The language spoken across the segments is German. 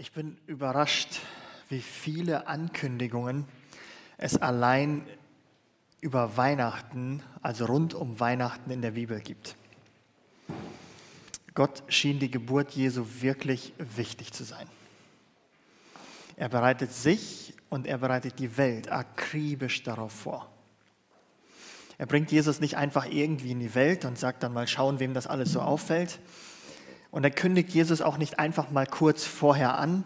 Ich bin überrascht, wie viele Ankündigungen es allein über Weihnachten, also rund um Weihnachten in der Bibel gibt. Gott schien die Geburt Jesu wirklich wichtig zu sein. Er bereitet sich und er bereitet die Welt akribisch darauf vor. Er bringt Jesus nicht einfach irgendwie in die Welt und sagt dann mal schauen, wem das alles so auffällt, und er kündigt Jesus auch nicht einfach mal kurz vorher an.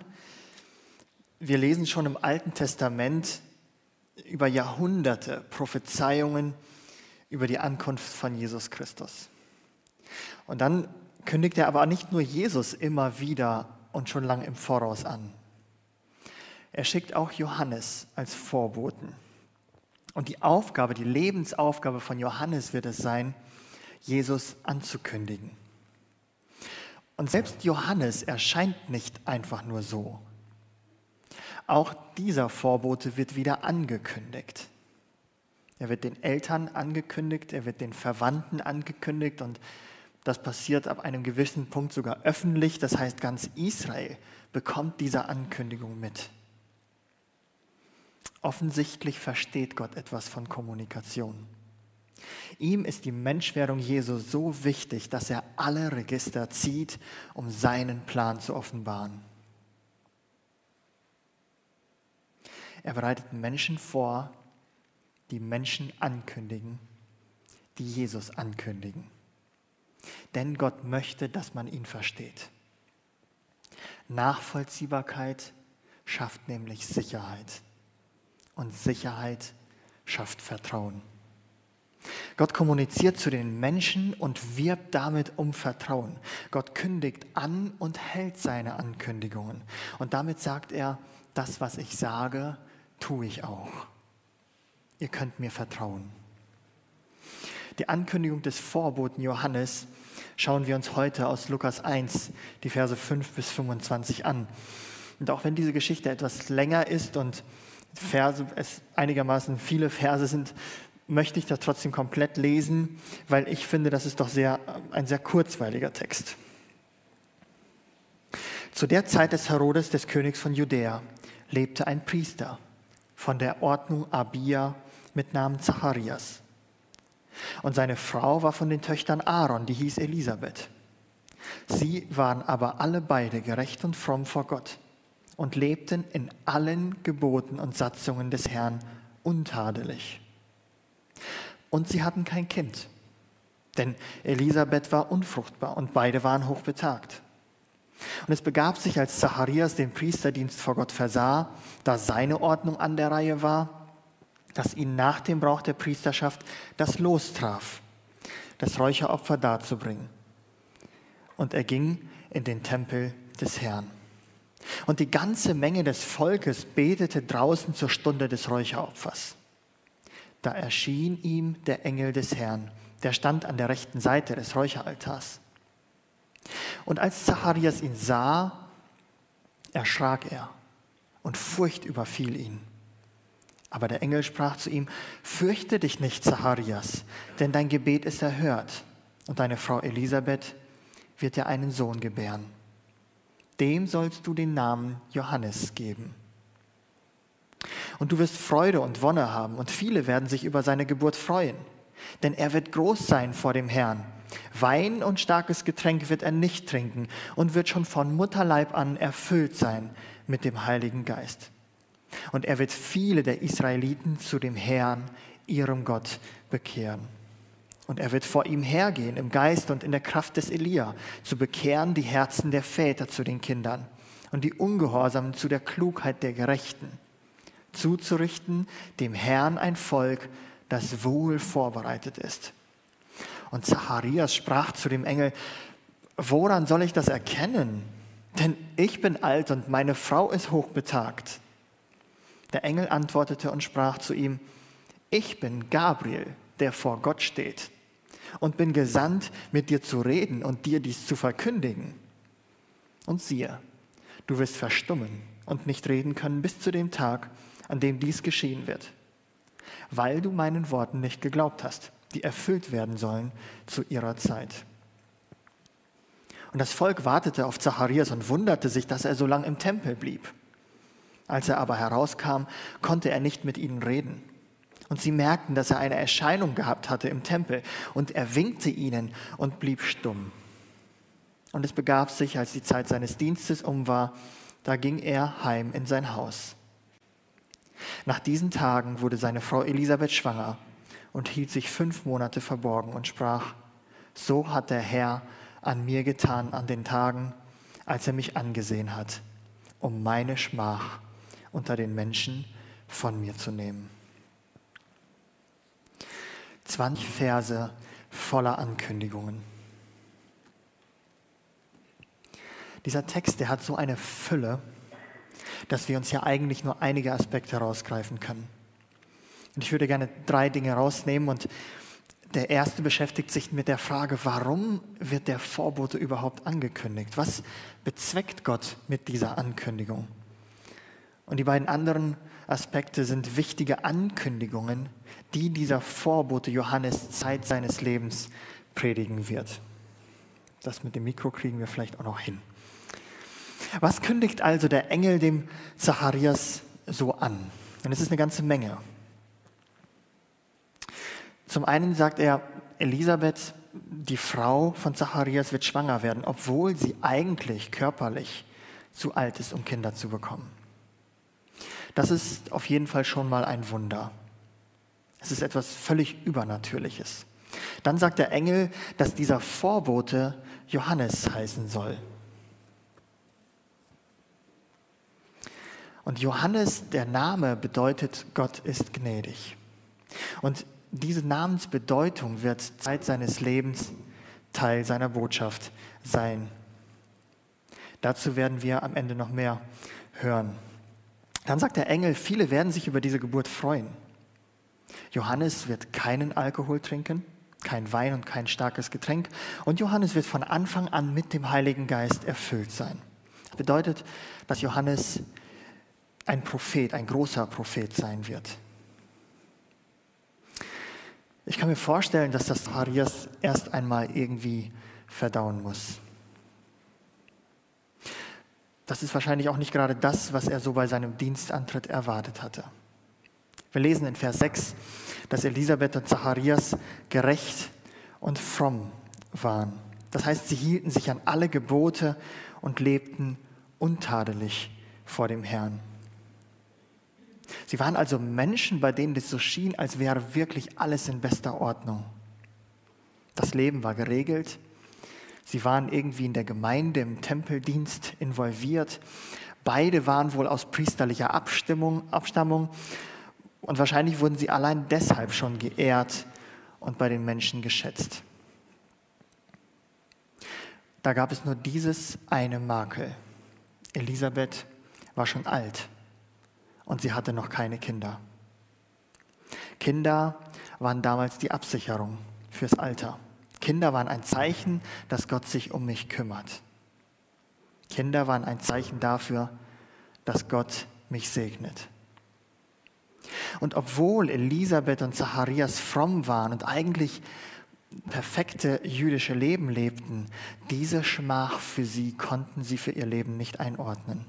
Wir lesen schon im Alten Testament über Jahrhunderte Prophezeiungen über die Ankunft von Jesus Christus. Und dann kündigt er aber nicht nur Jesus immer wieder und schon lange im Voraus an. Er schickt auch Johannes als Vorboten. Und die Aufgabe, die Lebensaufgabe von Johannes wird es sein, Jesus anzukündigen. Und selbst Johannes erscheint nicht einfach nur so. Auch dieser Vorbote wird wieder angekündigt. Er wird den Eltern angekündigt, er wird den Verwandten angekündigt und das passiert ab einem gewissen Punkt sogar öffentlich. Das heißt, ganz Israel bekommt diese Ankündigung mit. Offensichtlich versteht Gott etwas von Kommunikation. Ihm ist die Menschwerdung Jesu so wichtig, dass er alle Register zieht, um seinen Plan zu offenbaren. Er bereitet Menschen vor, die Menschen ankündigen, die Jesus ankündigen. Denn Gott möchte, dass man ihn versteht. Nachvollziehbarkeit schafft nämlich Sicherheit. Und Sicherheit schafft Vertrauen. Gott kommuniziert zu den Menschen und wirbt damit um Vertrauen. Gott kündigt an und hält seine Ankündigungen. Und damit sagt er, das, was ich sage, tue ich auch. Ihr könnt mir vertrauen. Die Ankündigung des Vorboten Johannes schauen wir uns heute aus Lukas 1, die Verse 5 bis 25 an. Und auch wenn diese Geschichte etwas länger ist und Verse, es einigermaßen viele Verse sind, möchte ich das trotzdem komplett lesen, weil ich finde, das ist doch sehr, ein sehr kurzweiliger Text. Zu der Zeit des Herodes, des Königs von Judäa, lebte ein Priester von der Ordnung Abia mit Namen Zacharias. Und seine Frau war von den Töchtern Aaron, die hieß Elisabeth. Sie waren aber alle beide gerecht und fromm vor Gott und lebten in allen Geboten und Satzungen des Herrn untadelig. Und sie hatten kein Kind, denn Elisabeth war unfruchtbar und beide waren hochbetagt. Und es begab sich, als Zacharias den Priesterdienst vor Gott versah, da seine Ordnung an der Reihe war, dass ihn nach dem Brauch der Priesterschaft das Los traf, das Räucheropfer darzubringen. Und er ging in den Tempel des Herrn. Und die ganze Menge des Volkes betete draußen zur Stunde des Räucheropfers. Da erschien ihm der Engel des Herrn, der stand an der rechten Seite des Räucheraltars. Und als Zacharias ihn sah, erschrak er und Furcht überfiel ihn. Aber der Engel sprach zu ihm, fürchte dich nicht, Zacharias, denn dein Gebet ist erhört und deine Frau Elisabeth wird dir einen Sohn gebären. Dem sollst du den Namen Johannes geben. Und du wirst Freude und Wonne haben und viele werden sich über seine Geburt freuen. Denn er wird groß sein vor dem Herrn. Wein und starkes Getränk wird er nicht trinken und wird schon von Mutterleib an erfüllt sein mit dem Heiligen Geist. Und er wird viele der Israeliten zu dem Herrn, ihrem Gott, bekehren. Und er wird vor ihm hergehen im Geist und in der Kraft des Elia, zu bekehren die Herzen der Väter zu den Kindern und die Ungehorsamen zu der Klugheit der Gerechten zuzurichten, dem Herrn ein Volk, das wohl vorbereitet ist. Und Zacharias sprach zu dem Engel, woran soll ich das erkennen? Denn ich bin alt und meine Frau ist hochbetagt. Der Engel antwortete und sprach zu ihm, ich bin Gabriel, der vor Gott steht und bin gesandt, mit dir zu reden und dir dies zu verkündigen. Und siehe, du wirst verstummen und nicht reden können bis zu dem Tag, an dem dies geschehen wird, weil du meinen Worten nicht geglaubt hast, die erfüllt werden sollen zu ihrer Zeit. Und das Volk wartete auf Zacharias und wunderte sich, dass er so lange im Tempel blieb. Als er aber herauskam, konnte er nicht mit ihnen reden. Und sie merkten, dass er eine Erscheinung gehabt hatte im Tempel. Und er winkte ihnen und blieb stumm. Und es begab sich, als die Zeit seines Dienstes um war, da ging er heim in sein Haus. Nach diesen Tagen wurde seine Frau Elisabeth schwanger und hielt sich fünf Monate verborgen und sprach, so hat der Herr an mir getan an den Tagen, als er mich angesehen hat, um meine Schmach unter den Menschen von mir zu nehmen. 20 Verse voller Ankündigungen. Dieser Text, der hat so eine Fülle, dass wir uns ja eigentlich nur einige Aspekte herausgreifen können. Und ich würde gerne drei Dinge rausnehmen und der erste beschäftigt sich mit der Frage, warum wird der Vorbote überhaupt angekündigt? Was bezweckt Gott mit dieser Ankündigung? Und die beiden anderen Aspekte sind wichtige Ankündigungen, die dieser Vorbote Johannes Zeit seines Lebens predigen wird. Das mit dem Mikro kriegen wir vielleicht auch noch hin. Was kündigt also der Engel dem Zacharias so an? Und es ist eine ganze Menge. Zum einen sagt er, Elisabeth, die Frau von Zacharias, wird schwanger werden, obwohl sie eigentlich körperlich zu alt ist, um Kinder zu bekommen. Das ist auf jeden Fall schon mal ein Wunder. Es ist etwas völlig Übernatürliches. Dann sagt der Engel, dass dieser Vorbote Johannes heißen soll. Und Johannes, der Name bedeutet, Gott ist gnädig. Und diese Namensbedeutung wird Zeit seines Lebens Teil seiner Botschaft sein. Dazu werden wir am Ende noch mehr hören. Dann sagt der Engel, viele werden sich über diese Geburt freuen. Johannes wird keinen Alkohol trinken, kein Wein und kein starkes Getränk. Und Johannes wird von Anfang an mit dem Heiligen Geist erfüllt sein. Das bedeutet, dass Johannes ein Prophet, ein großer Prophet sein wird. Ich kann mir vorstellen, dass das Arias erst einmal irgendwie verdauen muss. Das ist wahrscheinlich auch nicht gerade das, was er so bei seinem Dienstantritt erwartet hatte. Wir lesen in Vers 6, dass Elisabeth und Zacharias gerecht und fromm waren. Das heißt, sie hielten sich an alle Gebote und lebten untadelig vor dem Herrn. Sie waren also Menschen, bei denen es so schien, als wäre wirklich alles in bester Ordnung. Das Leben war geregelt. Sie waren irgendwie in der Gemeinde, im Tempeldienst involviert. Beide waren wohl aus priesterlicher Abstimmung, Abstammung und wahrscheinlich wurden sie allein deshalb schon geehrt und bei den Menschen geschätzt. Da gab es nur dieses eine Makel. Elisabeth war schon alt und sie hatte noch keine Kinder. Kinder waren damals die Absicherung fürs Alter. Kinder waren ein Zeichen, dass Gott sich um mich kümmert. Kinder waren ein Zeichen dafür, dass Gott mich segnet. Und obwohl Elisabeth und Zacharias fromm waren und eigentlich perfekte jüdische Leben lebten, diese Schmach für sie konnten sie für ihr Leben nicht einordnen.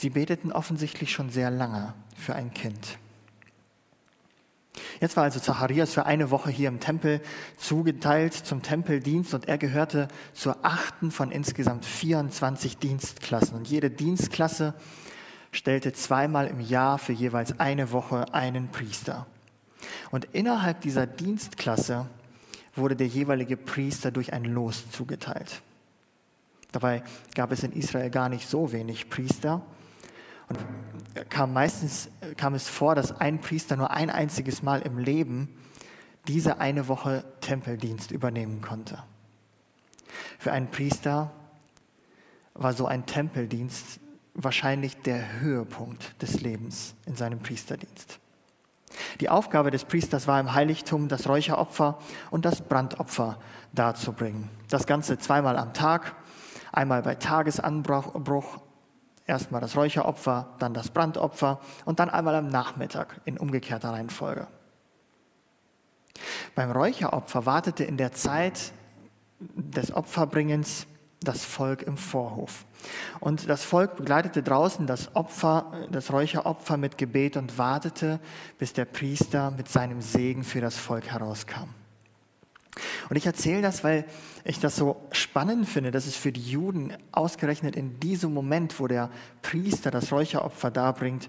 Sie beteten offensichtlich schon sehr lange für ein Kind. Jetzt war also Zacharias für eine Woche hier im Tempel zugeteilt zum Tempeldienst und er gehörte zur achten von insgesamt 24 Dienstklassen. Und jede Dienstklasse stellte zweimal im Jahr für jeweils eine Woche einen Priester. Und innerhalb dieser Dienstklasse wurde der jeweilige Priester durch ein Los zugeteilt. Dabei gab es in Israel gar nicht so wenig Priester. Und kam meistens kam es vor, dass ein Priester nur ein einziges Mal im Leben diese eine Woche Tempeldienst übernehmen konnte. Für einen Priester war so ein Tempeldienst wahrscheinlich der Höhepunkt des Lebens in seinem Priesterdienst. Die Aufgabe des Priesters war im Heiligtum, das Räucheropfer und das Brandopfer darzubringen. Das Ganze zweimal am Tag, einmal bei Tagesanbruch Erstmal das Räucheropfer, dann das Brandopfer und dann einmal am Nachmittag in umgekehrter Reihenfolge. Beim Räucheropfer wartete in der Zeit des Opferbringens das Volk im Vorhof. Und das Volk begleitete draußen das Opfer, das Räucheropfer mit Gebet und wartete, bis der Priester mit seinem Segen für das Volk herauskam. Und ich erzähle das, weil ich das so spannend finde, dass es für die Juden ausgerechnet in diesem Moment, wo der Priester das Räucheropfer darbringt,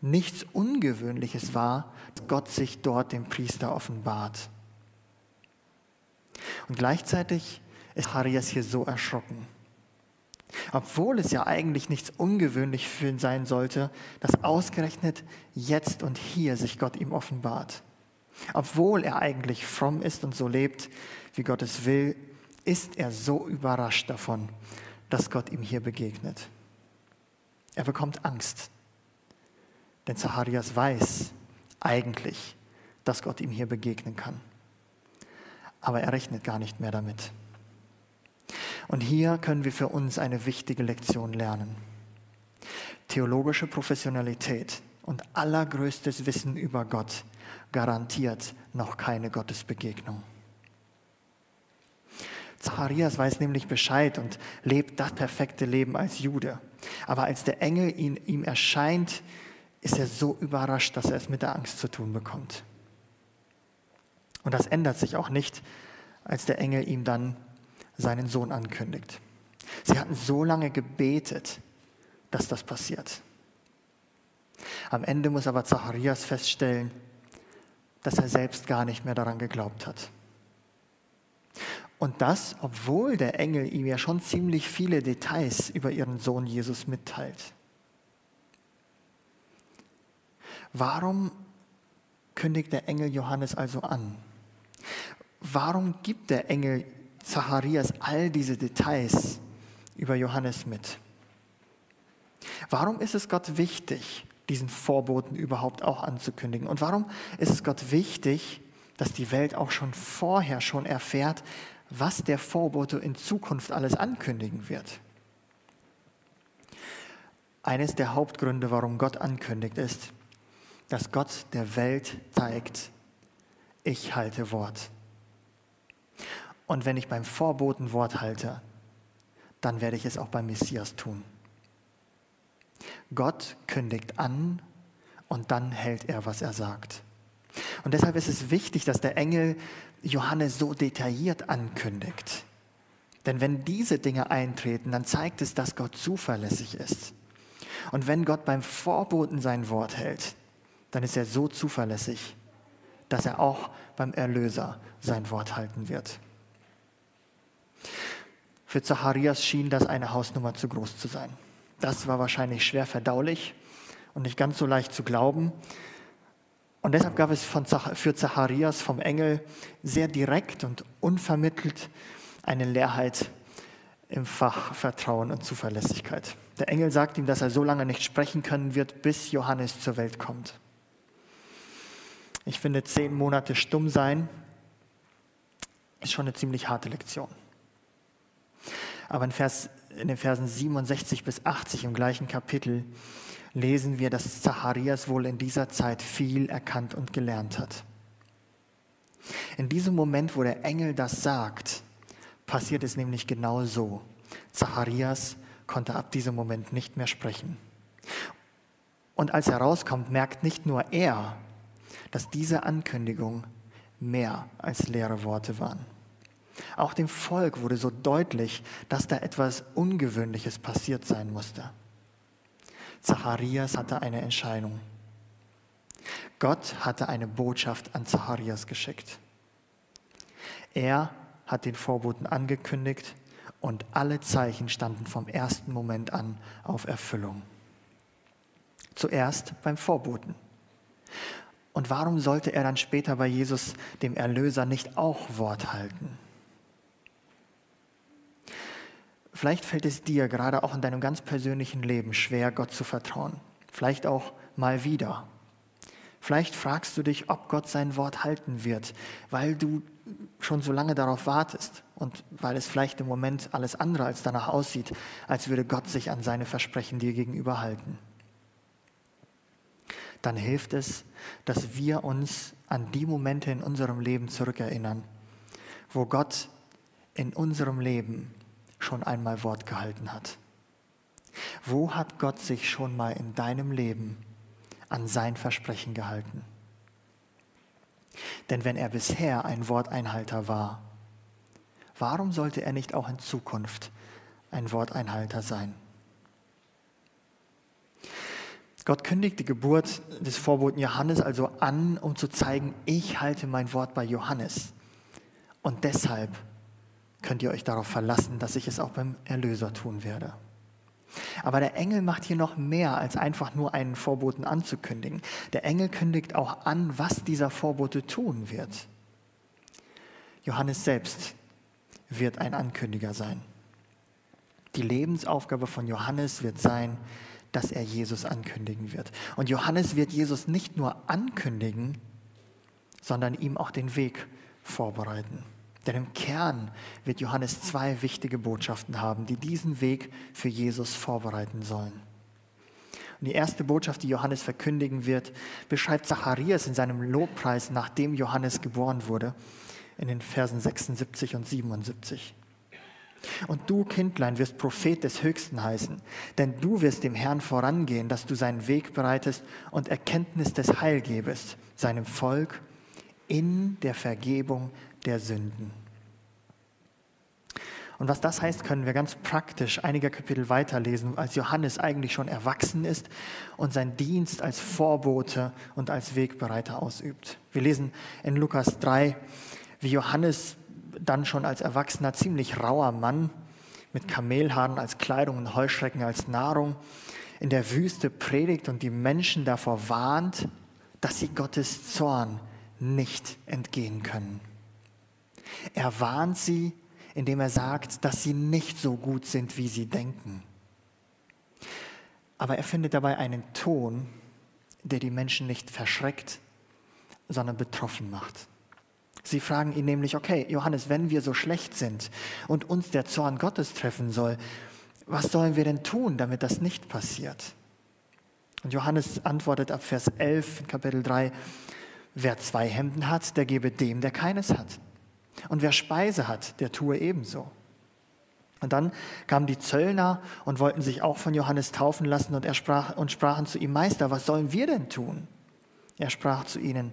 nichts Ungewöhnliches war, dass Gott sich dort dem Priester offenbart. Und gleichzeitig ist Harias hier so erschrocken. Obwohl es ja eigentlich nichts ungewöhnlich für ihn sein sollte, dass ausgerechnet jetzt und hier sich Gott ihm offenbart. Obwohl er eigentlich fromm ist und so lebt, wie Gott es will, ist er so überrascht davon, dass Gott ihm hier begegnet. Er bekommt Angst, denn Zacharias weiß eigentlich, dass Gott ihm hier begegnen kann. Aber er rechnet gar nicht mehr damit. Und hier können wir für uns eine wichtige Lektion lernen. Theologische Professionalität und allergrößtes Wissen über Gott garantiert noch keine Gottesbegegnung. Zacharias weiß nämlich Bescheid und lebt das perfekte Leben als Jude. Aber als der Engel ihn, ihm erscheint, ist er so überrascht, dass er es mit der Angst zu tun bekommt. Und das ändert sich auch nicht, als der Engel ihm dann seinen Sohn ankündigt. Sie hatten so lange gebetet, dass das passiert. Am Ende muss aber Zacharias feststellen, dass er selbst gar nicht mehr daran geglaubt hat. Und das, obwohl der Engel ihm ja schon ziemlich viele Details über ihren Sohn Jesus mitteilt. Warum kündigt der Engel Johannes also an? Warum gibt der Engel Zacharias all diese Details über Johannes mit. Warum ist es Gott wichtig, diesen Vorboten überhaupt auch anzukündigen? Und warum ist es Gott wichtig, dass die Welt auch schon vorher schon erfährt, was der Vorbote in Zukunft alles ankündigen wird? Eines der Hauptgründe, warum Gott ankündigt, ist, dass Gott der Welt zeigt, ich halte Wort. Und wenn ich beim Vorboten Wort halte, dann werde ich es auch beim Messias tun. Gott kündigt an und dann hält er, was er sagt. Und deshalb ist es wichtig, dass der Engel Johannes so detailliert ankündigt. Denn wenn diese Dinge eintreten, dann zeigt es, dass Gott zuverlässig ist. Und wenn Gott beim Vorboten sein Wort hält, dann ist er so zuverlässig, dass er auch beim Erlöser sein Wort halten wird. Für Zacharias schien das eine Hausnummer zu groß zu sein. Das war wahrscheinlich schwer verdaulich und nicht ganz so leicht zu glauben. Und deshalb gab es von, für Zacharias vom Engel sehr direkt und unvermittelt eine Leerheit im Fach Vertrauen und Zuverlässigkeit. Der Engel sagt ihm, dass er so lange nicht sprechen können wird, bis Johannes zur Welt kommt. Ich finde, zehn Monate stumm sein ist schon eine ziemlich harte Lektion. Aber in, Vers, in den Versen 67 bis 80 im gleichen Kapitel lesen wir, dass Zacharias wohl in dieser Zeit viel erkannt und gelernt hat. In diesem Moment, wo der Engel das sagt, passiert es nämlich genau so. Zacharias konnte ab diesem Moment nicht mehr sprechen. Und als er rauskommt, merkt nicht nur er, dass diese Ankündigung mehr als leere Worte waren. Auch dem Volk wurde so deutlich, dass da etwas Ungewöhnliches passiert sein musste. Zacharias hatte eine Entscheidung. Gott hatte eine Botschaft an Zacharias geschickt. Er hat den Vorboten angekündigt und alle Zeichen standen vom ersten Moment an auf Erfüllung. Zuerst beim Vorboten. Und warum sollte er dann später bei Jesus, dem Erlöser, nicht auch Wort halten? Vielleicht fällt es dir gerade auch in deinem ganz persönlichen Leben schwer, Gott zu vertrauen. Vielleicht auch mal wieder. Vielleicht fragst du dich, ob Gott sein Wort halten wird, weil du schon so lange darauf wartest und weil es vielleicht im Moment alles andere als danach aussieht, als würde Gott sich an seine Versprechen dir gegenüber halten. Dann hilft es, dass wir uns an die Momente in unserem Leben zurückerinnern, wo Gott in unserem Leben schon einmal Wort gehalten hat? Wo hat Gott sich schon mal in deinem Leben an sein Versprechen gehalten? Denn wenn er bisher ein Worteinhalter war, warum sollte er nicht auch in Zukunft ein Worteinhalter sein? Gott kündigt die Geburt des Vorboten Johannes also an, um zu zeigen, ich halte mein Wort bei Johannes. Und deshalb könnt ihr euch darauf verlassen, dass ich es auch beim Erlöser tun werde. Aber der Engel macht hier noch mehr, als einfach nur einen Vorboten anzukündigen. Der Engel kündigt auch an, was dieser Vorbote tun wird. Johannes selbst wird ein Ankündiger sein. Die Lebensaufgabe von Johannes wird sein, dass er Jesus ankündigen wird. Und Johannes wird Jesus nicht nur ankündigen, sondern ihm auch den Weg vorbereiten. Denn im Kern wird Johannes zwei wichtige Botschaften haben, die diesen Weg für Jesus vorbereiten sollen. Und die erste Botschaft, die Johannes verkündigen wird, beschreibt Zacharias in seinem Lobpreis, nachdem Johannes geboren wurde, in den Versen 76 und 77. Und du, Kindlein, wirst Prophet des Höchsten heißen, denn du wirst dem Herrn vorangehen, dass du seinen Weg bereitest und Erkenntnis des Heil gebest, seinem Volk in der Vergebung der Sünden. Und was das heißt, können wir ganz praktisch einige Kapitel weiterlesen, als Johannes eigentlich schon erwachsen ist und seinen Dienst als Vorbote und als Wegbereiter ausübt. Wir lesen in Lukas 3, wie Johannes dann schon als erwachsener, ziemlich rauer Mann mit Kamelhaaren als Kleidung und Heuschrecken als Nahrung in der Wüste predigt und die Menschen davor warnt, dass sie Gottes Zorn nicht entgehen können. Er warnt sie, indem er sagt, dass sie nicht so gut sind, wie sie denken. Aber er findet dabei einen Ton, der die Menschen nicht verschreckt, sondern betroffen macht. Sie fragen ihn nämlich, okay, Johannes, wenn wir so schlecht sind und uns der Zorn Gottes treffen soll, was sollen wir denn tun, damit das nicht passiert? Und Johannes antwortet ab Vers 11 in Kapitel 3, wer zwei Hemden hat, der gebe dem, der keines hat. Und wer Speise hat, der tue ebenso. Und dann kamen die Zöllner und wollten sich auch von Johannes taufen lassen und, er sprach, und sprachen zu ihm, Meister, was sollen wir denn tun? Er sprach zu ihnen,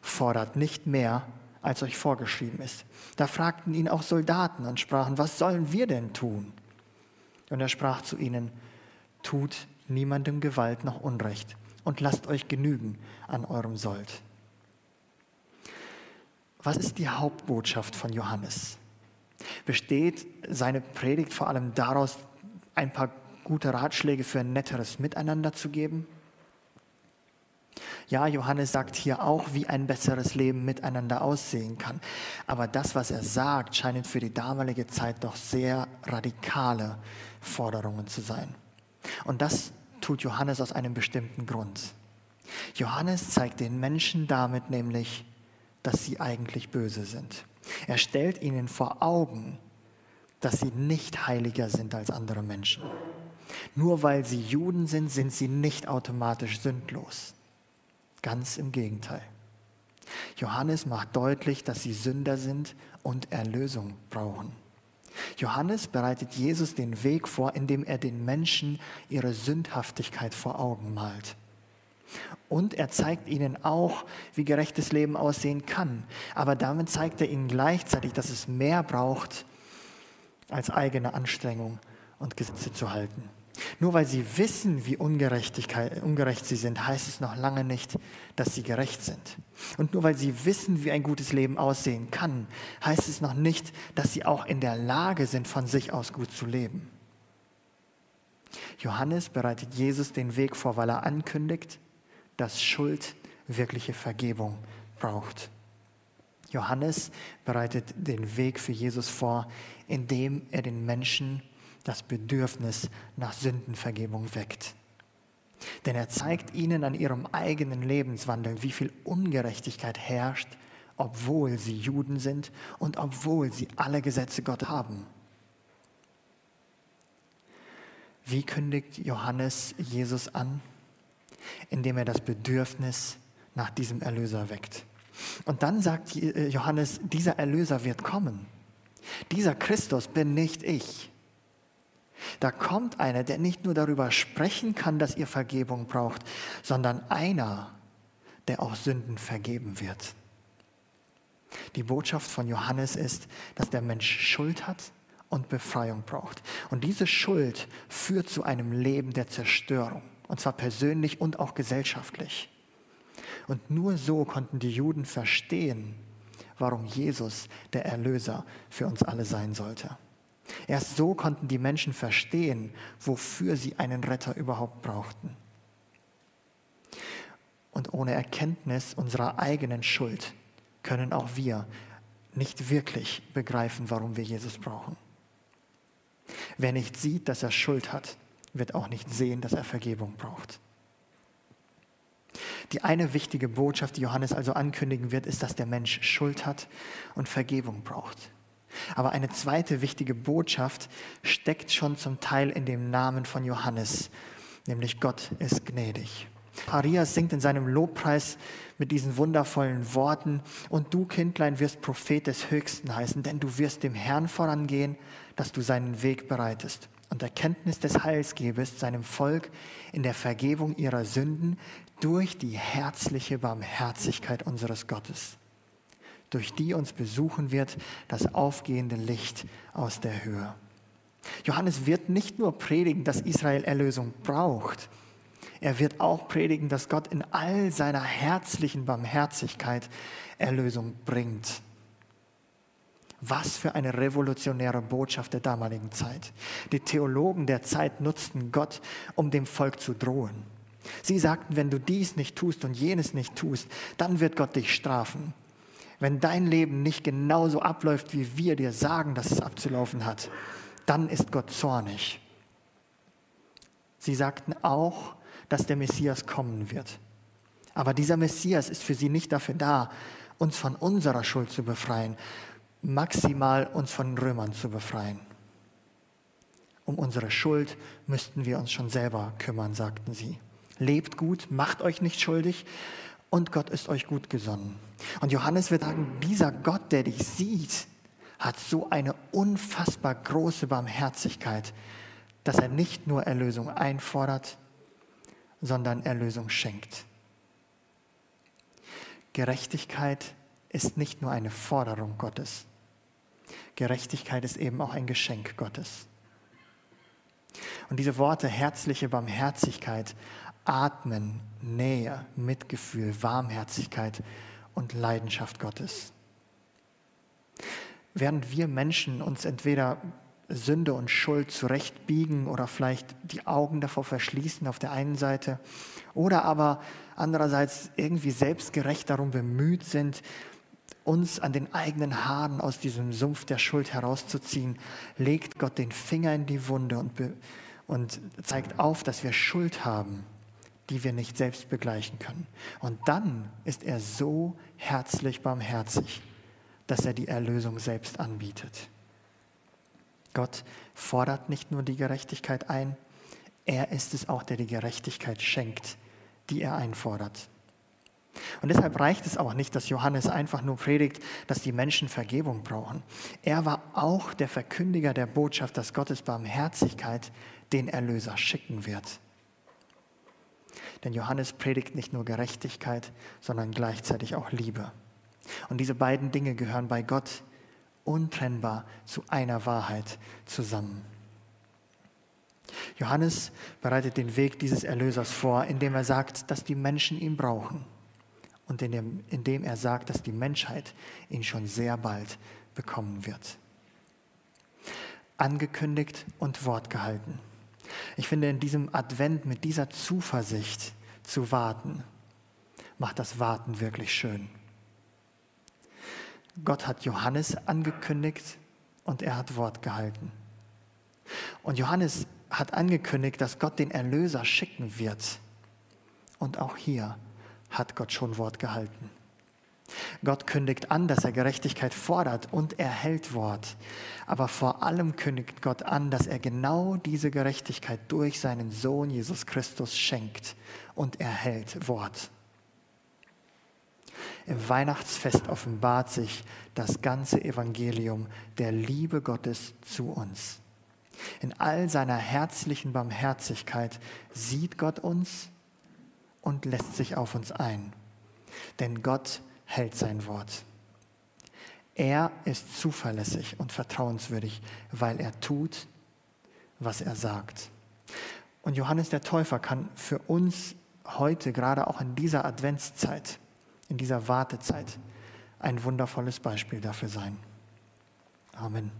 fordert nicht mehr, als euch vorgeschrieben ist. Da fragten ihn auch Soldaten und sprachen, was sollen wir denn tun? Und er sprach zu ihnen, tut niemandem Gewalt noch Unrecht und lasst euch genügen an eurem Sold. Was ist die Hauptbotschaft von Johannes? Besteht seine Predigt vor allem daraus, ein paar gute Ratschläge für ein netteres Miteinander zu geben? Ja, Johannes sagt hier auch, wie ein besseres Leben miteinander aussehen kann. Aber das, was er sagt, scheinen für die damalige Zeit doch sehr radikale Forderungen zu sein. Und das tut Johannes aus einem bestimmten Grund. Johannes zeigt den Menschen damit nämlich, dass sie eigentlich böse sind. Er stellt ihnen vor Augen, dass sie nicht heiliger sind als andere Menschen. Nur weil sie Juden sind, sind sie nicht automatisch sündlos. Ganz im Gegenteil. Johannes macht deutlich, dass sie Sünder sind und Erlösung brauchen. Johannes bereitet Jesus den Weg vor, indem er den Menschen ihre Sündhaftigkeit vor Augen malt. Und er zeigt ihnen auch, wie gerechtes Leben aussehen kann. Aber damit zeigt er ihnen gleichzeitig, dass es mehr braucht, als eigene Anstrengung und Gesetze zu halten. Nur weil sie wissen, wie ungerecht sie sind, heißt es noch lange nicht, dass sie gerecht sind. Und nur weil sie wissen, wie ein gutes Leben aussehen kann, heißt es noch nicht, dass sie auch in der Lage sind, von sich aus gut zu leben. Johannes bereitet Jesus den Weg vor, weil er ankündigt, dass Schuld wirkliche Vergebung braucht. Johannes bereitet den Weg für Jesus vor, indem er den Menschen das Bedürfnis nach Sündenvergebung weckt. Denn er zeigt ihnen an ihrem eigenen Lebenswandel, wie viel Ungerechtigkeit herrscht, obwohl sie Juden sind und obwohl sie alle Gesetze Gott haben. Wie kündigt Johannes Jesus an? Indem er das Bedürfnis nach diesem Erlöser weckt. Und dann sagt äh, Johannes, dieser Erlöser wird kommen. Dieser Christus bin nicht ich. Da kommt einer, der nicht nur darüber sprechen kann, dass ihr Vergebung braucht, sondern einer, der auch Sünden vergeben wird. Die Botschaft von Johannes ist, dass der Mensch Schuld hat und Befreiung braucht. Und diese Schuld führt zu einem Leben der Zerstörung, und zwar persönlich und auch gesellschaftlich. Und nur so konnten die Juden verstehen, warum Jesus der Erlöser für uns alle sein sollte. Erst so konnten die Menschen verstehen, wofür sie einen Retter überhaupt brauchten. Und ohne Erkenntnis unserer eigenen Schuld können auch wir nicht wirklich begreifen, warum wir Jesus brauchen. Wer nicht sieht, dass er Schuld hat, wird auch nicht sehen, dass er Vergebung braucht. Die eine wichtige Botschaft, die Johannes also ankündigen wird, ist, dass der Mensch Schuld hat und Vergebung braucht. Aber eine zweite wichtige Botschaft steckt schon zum Teil in dem Namen von Johannes, nämlich Gott ist gnädig. Arias singt in seinem Lobpreis mit diesen wundervollen Worten, und du, Kindlein, wirst Prophet des Höchsten heißen, denn du wirst dem Herrn vorangehen, dass du seinen Weg bereitest und Erkenntnis des Heils gebest seinem Volk in der Vergebung ihrer Sünden durch die herzliche Barmherzigkeit unseres Gottes, durch die uns besuchen wird das aufgehende Licht aus der Höhe. Johannes wird nicht nur predigen, dass Israel Erlösung braucht, er wird auch predigen, dass Gott in all seiner herzlichen Barmherzigkeit Erlösung bringt. Was für eine revolutionäre Botschaft der damaligen Zeit. Die Theologen der Zeit nutzten Gott, um dem Volk zu drohen. Sie sagten, wenn du dies nicht tust und jenes nicht tust, dann wird Gott dich strafen. Wenn dein Leben nicht genauso abläuft, wie wir dir sagen, dass es abzulaufen hat, dann ist Gott zornig. Sie sagten auch, dass der Messias kommen wird. Aber dieser Messias ist für sie nicht dafür da, uns von unserer Schuld zu befreien, maximal uns von Römern zu befreien. Um unsere Schuld müssten wir uns schon selber kümmern, sagten sie. Lebt gut, macht euch nicht schuldig und Gott ist euch gut gesonnen. Und Johannes wird sagen, dieser Gott, der dich sieht, hat so eine unfassbar große Barmherzigkeit, dass er nicht nur Erlösung einfordert, sondern Erlösung schenkt. Gerechtigkeit ist nicht nur eine Forderung Gottes. Gerechtigkeit ist eben auch ein Geschenk Gottes. Und diese Worte herzliche Barmherzigkeit atmen Nähe, Mitgefühl, Warmherzigkeit und Leidenschaft Gottes. Während wir Menschen uns entweder Sünde und Schuld zurechtbiegen oder vielleicht die Augen davor verschließen auf der einen Seite oder aber andererseits irgendwie selbstgerecht darum bemüht sind, uns an den eigenen Haaren aus diesem Sumpf der Schuld herauszuziehen, legt Gott den Finger in die Wunde und, und zeigt auf, dass wir Schuld haben, die wir nicht selbst begleichen können. Und dann ist er so herzlich barmherzig, dass er die Erlösung selbst anbietet. Gott fordert nicht nur die Gerechtigkeit ein, er ist es auch, der die Gerechtigkeit schenkt, die er einfordert. Und deshalb reicht es auch nicht, dass Johannes einfach nur predigt, dass die Menschen Vergebung brauchen. Er war auch der Verkündiger der Botschaft, dass Gottes Barmherzigkeit den Erlöser schicken wird. Denn Johannes predigt nicht nur Gerechtigkeit, sondern gleichzeitig auch Liebe. Und diese beiden Dinge gehören bei Gott untrennbar zu einer Wahrheit zusammen. Johannes bereitet den Weg dieses Erlösers vor, indem er sagt, dass die Menschen ihn brauchen und indem, indem er sagt, dass die Menschheit ihn schon sehr bald bekommen wird. Angekündigt und Wort gehalten. Ich finde, in diesem Advent mit dieser Zuversicht zu warten, macht das Warten wirklich schön. Gott hat Johannes angekündigt und er hat Wort gehalten. Und Johannes hat angekündigt, dass Gott den Erlöser schicken wird. Und auch hier hat Gott schon Wort gehalten. Gott kündigt an, dass er Gerechtigkeit fordert und er hält Wort. Aber vor allem kündigt Gott an, dass er genau diese Gerechtigkeit durch seinen Sohn Jesus Christus schenkt und er hält Wort. Im Weihnachtsfest offenbart sich das ganze Evangelium der Liebe Gottes zu uns. In all seiner herzlichen Barmherzigkeit sieht Gott uns und lässt sich auf uns ein. Denn Gott hält sein Wort. Er ist zuverlässig und vertrauenswürdig, weil er tut, was er sagt. Und Johannes der Täufer kann für uns heute, gerade auch in dieser Adventszeit, in dieser Wartezeit, ein wundervolles Beispiel dafür sein. Amen.